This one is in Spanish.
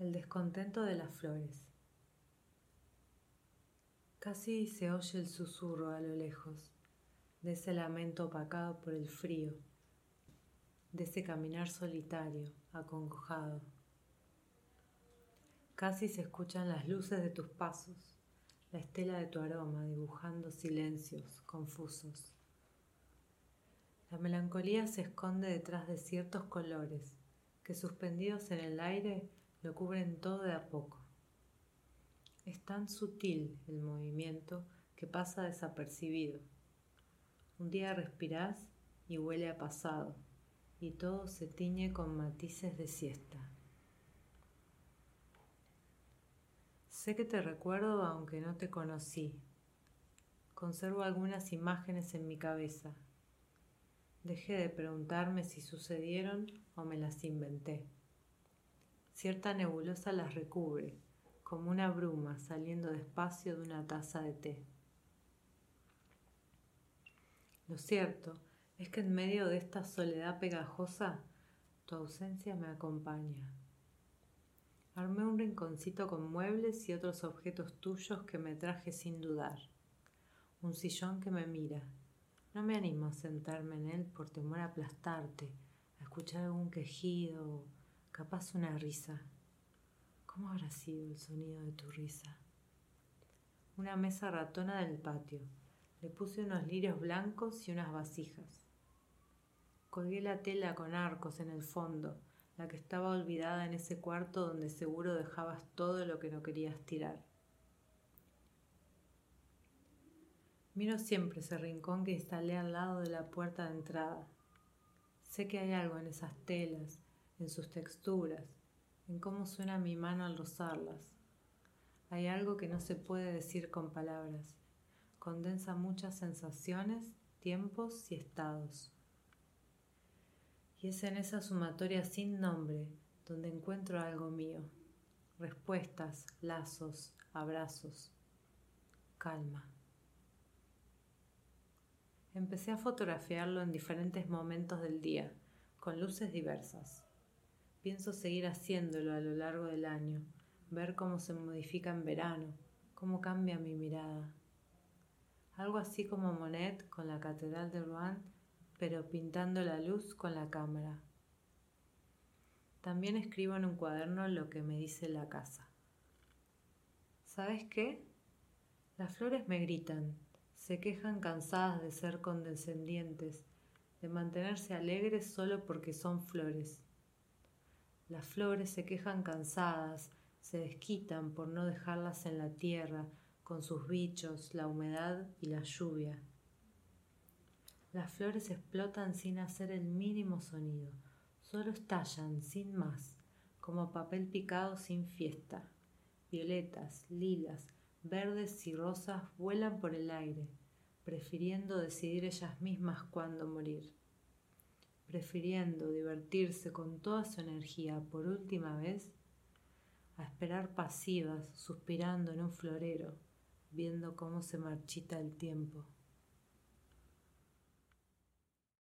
El descontento de las flores. Casi se oye el susurro a lo lejos, de ese lamento opacado por el frío, de ese caminar solitario, acongojado. Casi se escuchan las luces de tus pasos, la estela de tu aroma dibujando silencios confusos. La melancolía se esconde detrás de ciertos colores que suspendidos en el aire lo cubren todo de a poco. Es tan sutil el movimiento que pasa desapercibido. Un día respirás y huele a pasado, y todo se tiñe con matices de siesta. Sé que te recuerdo aunque no te conocí. Conservo algunas imágenes en mi cabeza. Dejé de preguntarme si sucedieron o me las inventé. Cierta nebulosa las recubre, como una bruma saliendo despacio de una taza de té. Lo cierto es que en medio de esta soledad pegajosa, tu ausencia me acompaña. Armé un rinconcito con muebles y otros objetos tuyos que me traje sin dudar. Un sillón que me mira. No me animo a sentarme en él por temor a aplastarte, a escuchar algún quejido capaz una risa. ¿Cómo habrá sido el sonido de tu risa? Una mesa ratona del patio. Le puse unos lirios blancos y unas vasijas. Colgué la tela con arcos en el fondo, la que estaba olvidada en ese cuarto donde seguro dejabas todo lo que no querías tirar. Miro siempre ese rincón que instalé al lado de la puerta de entrada. Sé que hay algo en esas telas, en sus texturas, en cómo suena mi mano al rozarlas. Hay algo que no se puede decir con palabras. Condensa muchas sensaciones, tiempos y estados. Y es en esa sumatoria sin nombre donde encuentro algo mío. Respuestas, lazos, abrazos, calma. Empecé a fotografiarlo en diferentes momentos del día, con luces diversas. Pienso seguir haciéndolo a lo largo del año, ver cómo se modifica en verano, cómo cambia mi mirada. Algo así como Monet con la Catedral de Rouen, pero pintando la luz con la cámara. También escribo en un cuaderno lo que me dice la casa. ¿Sabes qué? Las flores me gritan, se quejan cansadas de ser condescendientes, de mantenerse alegres solo porque son flores. Las flores se quejan cansadas, se desquitan por no dejarlas en la tierra con sus bichos, la humedad y la lluvia. Las flores explotan sin hacer el mínimo sonido, solo estallan sin más, como papel picado sin fiesta. Violetas, lilas, verdes y rosas vuelan por el aire, prefiriendo decidir ellas mismas cuándo morir prefiriendo divertirse con toda su energía por última vez a esperar pasivas, suspirando en un florero, viendo cómo se marchita el tiempo.